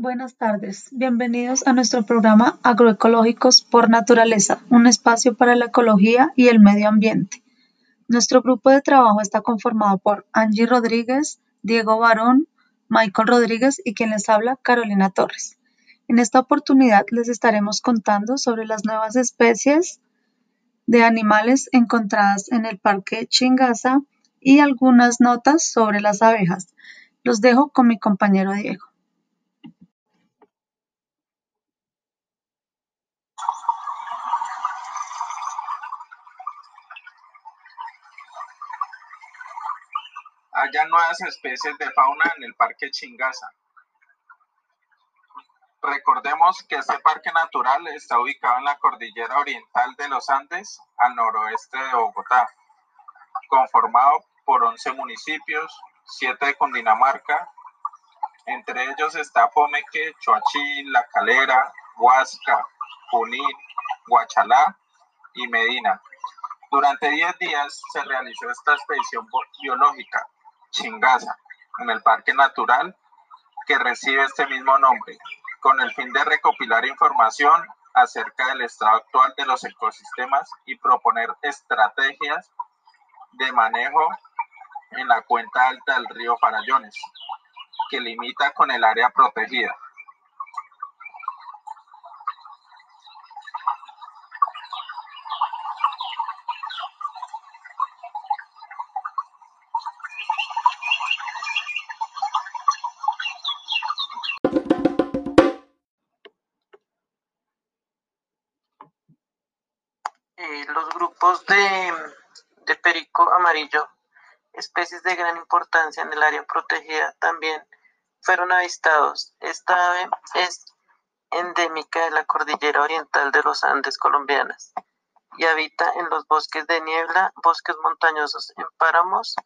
Buenas tardes, bienvenidos a nuestro programa Agroecológicos por Naturaleza, un espacio para la ecología y el medio ambiente. Nuestro grupo de trabajo está conformado por Angie Rodríguez, Diego Barón, Michael Rodríguez y quien les habla, Carolina Torres. En esta oportunidad les estaremos contando sobre las nuevas especies de animales encontradas en el Parque Chingaza y algunas notas sobre las abejas. Los dejo con mi compañero Diego. Hay nuevas especies de fauna en el Parque Chingaza. Recordemos que este parque natural está ubicado en la cordillera oriental de los Andes, al noroeste de Bogotá, conformado por 11 municipios, 7 de Cundinamarca, entre ellos está Pomeque, Choachín, La Calera, Huasca, Junín, Guachalá y Medina. Durante 10 días se realizó esta expedición biológica, Chingaza, en el Parque Natural que recibe este mismo nombre, con el fin de recopilar información acerca del estado actual de los ecosistemas y proponer estrategias de manejo en la cuenca alta del río Farallones, que limita con el área protegida. Eh, los grupos de, de perico amarillo especies de gran importancia en el área protegida también fueron avistados. Esta ave es endémica de la cordillera oriental de los Andes colombianas y habita en los bosques de niebla, bosques montañosos en páramos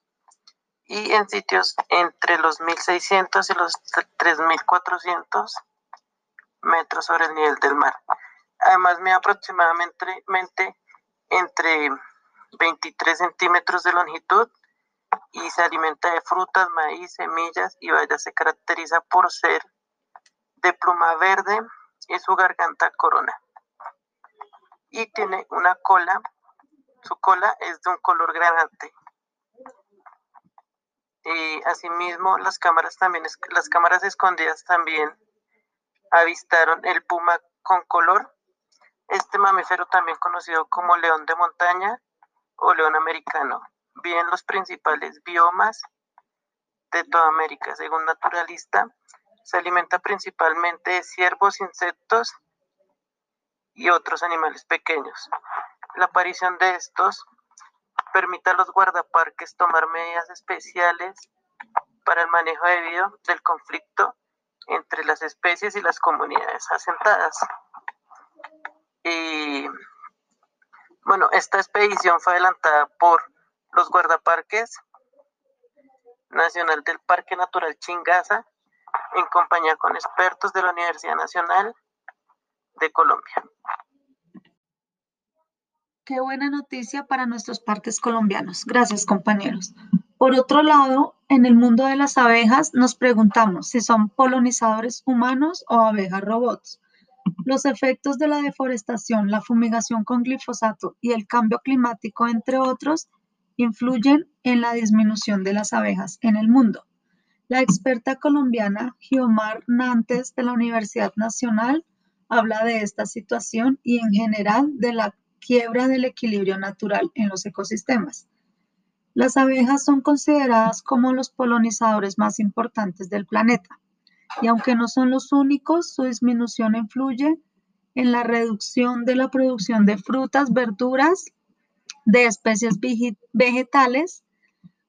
y en sitios entre los 1600 y los 3400 metros sobre el nivel del mar. Además, mide aproximadamente entre 23 centímetros de longitud y se alimenta de frutas, maíz, semillas y bayas. Se caracteriza por ser de pluma verde y su garganta corona. Y tiene una cola, su cola es de un color granate. Y asimismo, las cámaras también, las cámaras escondidas también avistaron el puma con color. Este mamífero también conocido como león de montaña o león americano bien los principales biomas de toda América. Según naturalista, se alimenta principalmente de ciervos, insectos y otros animales pequeños. La aparición de estos permite a los guardaparques tomar medidas especiales para el manejo debido del conflicto entre las especies y las comunidades asentadas. Y bueno, esta expedición fue adelantada por los guardaparques nacional del Parque Natural Chingaza, en compañía con expertos de la Universidad Nacional de Colombia. Qué buena noticia para nuestros parques colombianos. Gracias, compañeros. Por otro lado, en el mundo de las abejas nos preguntamos si son polinizadores humanos o abejas robots. Los efectos de la deforestación, la fumigación con glifosato y el cambio climático, entre otros, influyen en la disminución de las abejas en el mundo. La experta colombiana Giomar Nantes de la Universidad Nacional habla de esta situación y en general de la quiebra del equilibrio natural en los ecosistemas. Las abejas son consideradas como los polinizadores más importantes del planeta y aunque no son los únicos, su disminución influye en la reducción de la producción de frutas, verduras de especies vegetales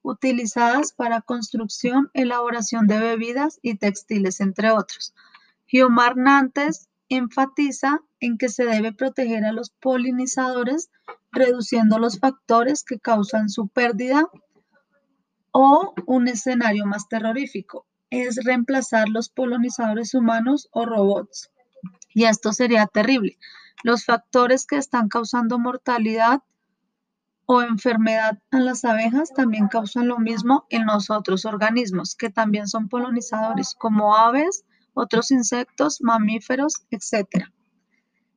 utilizadas para construcción, elaboración de bebidas y textiles, entre otros. Giomar Nantes enfatiza en que se debe proteger a los polinizadores reduciendo los factores que causan su pérdida o un escenario más terrorífico es reemplazar los polinizadores humanos o robots. Y esto sería terrible. Los factores que están causando mortalidad o enfermedad en las abejas también causan lo mismo en los otros organismos, que también son polinizadores, como aves otros insectos, mamíferos, etc.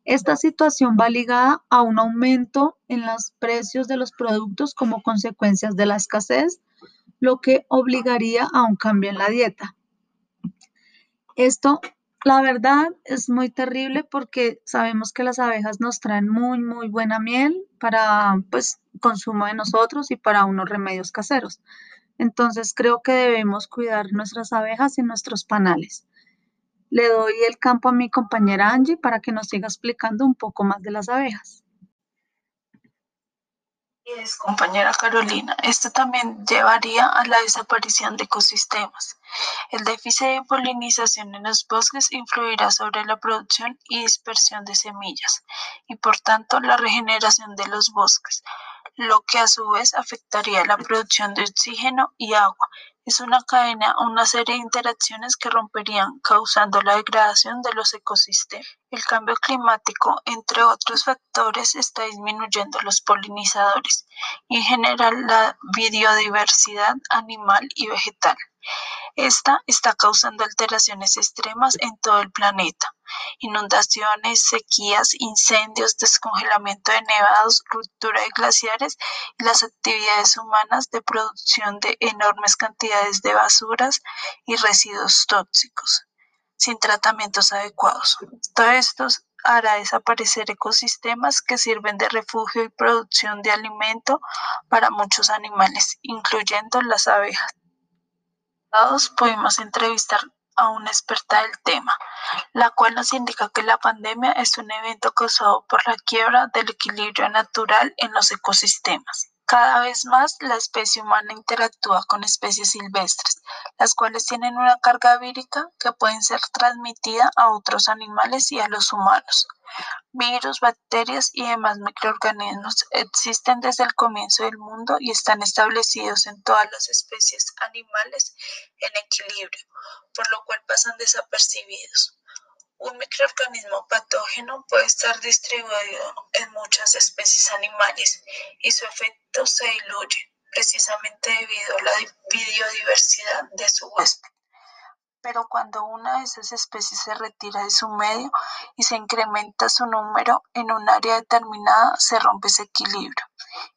Esta situación va ligada a un aumento en los precios de los productos como consecuencias de la escasez, lo que obligaría a un cambio en la dieta. Esto, la verdad, es muy terrible porque sabemos que las abejas nos traen muy, muy buena miel para, pues, consumo de nosotros y para unos remedios caseros. Entonces, creo que debemos cuidar nuestras abejas y nuestros panales. Le doy el campo a mi compañera Angie para que nos siga explicando un poco más de las abejas. Es, compañera Carolina, esto también llevaría a la desaparición de ecosistemas. El déficit de polinización en los bosques influirá sobre la producción y dispersión de semillas y por tanto la regeneración de los bosques, lo que a su vez afectaría la producción de oxígeno y agua es una cadena, una serie de interacciones que romperían, causando la degradación de los ecosistemas. El cambio climático, entre otros factores, está disminuyendo los polinizadores y en general la biodiversidad animal y vegetal. Esta está causando alteraciones extremas en todo el planeta. Inundaciones, sequías, incendios, descongelamiento de nevados, ruptura de glaciares y las actividades humanas de producción de enormes cantidades de basuras y residuos tóxicos sin tratamientos adecuados. Todo esto hará desaparecer ecosistemas que sirven de refugio y producción de alimento para muchos animales, incluyendo las abejas pudimos entrevistar a una experta del tema, la cual nos indica que la pandemia es un evento causado por la quiebra del equilibrio natural en los ecosistemas. Cada vez más la especie humana interactúa con especies silvestres, las cuales tienen una carga vírica que pueden ser transmitida a otros animales y a los humanos. Virus, bacterias y demás microorganismos existen desde el comienzo del mundo y están establecidos en todas las especies animales en equilibrio, por lo cual pasan desapercibidos. Un microorganismo patógeno puede estar distribuido en muchas especies animales y su efecto se diluye precisamente debido a la biodiversidad de su huésped. Pero cuando una de esas especies se retira de su medio y se incrementa su número en un área determinada, se rompe ese equilibrio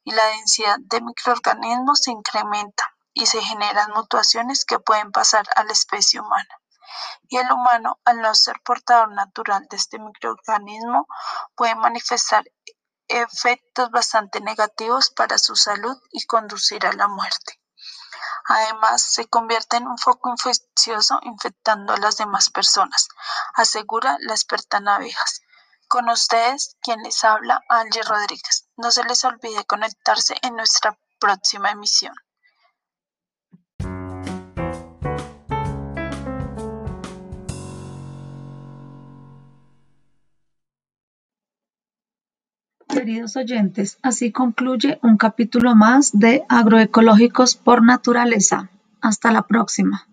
y la densidad de microorganismos se incrementa y se generan mutuaciones que pueden pasar a la especie humana y el humano, al no ser portador natural de este microorganismo, puede manifestar efectos bastante negativos para su salud y conducir a la muerte. Además, se convierte en un foco infeccioso infectando a las demás personas, asegura la experta en. Con ustedes, quien les habla, Angie Rodríguez. No se les olvide conectarse en nuestra próxima emisión. Queridos oyentes, así concluye un capítulo más de Agroecológicos por Naturaleza. Hasta la próxima.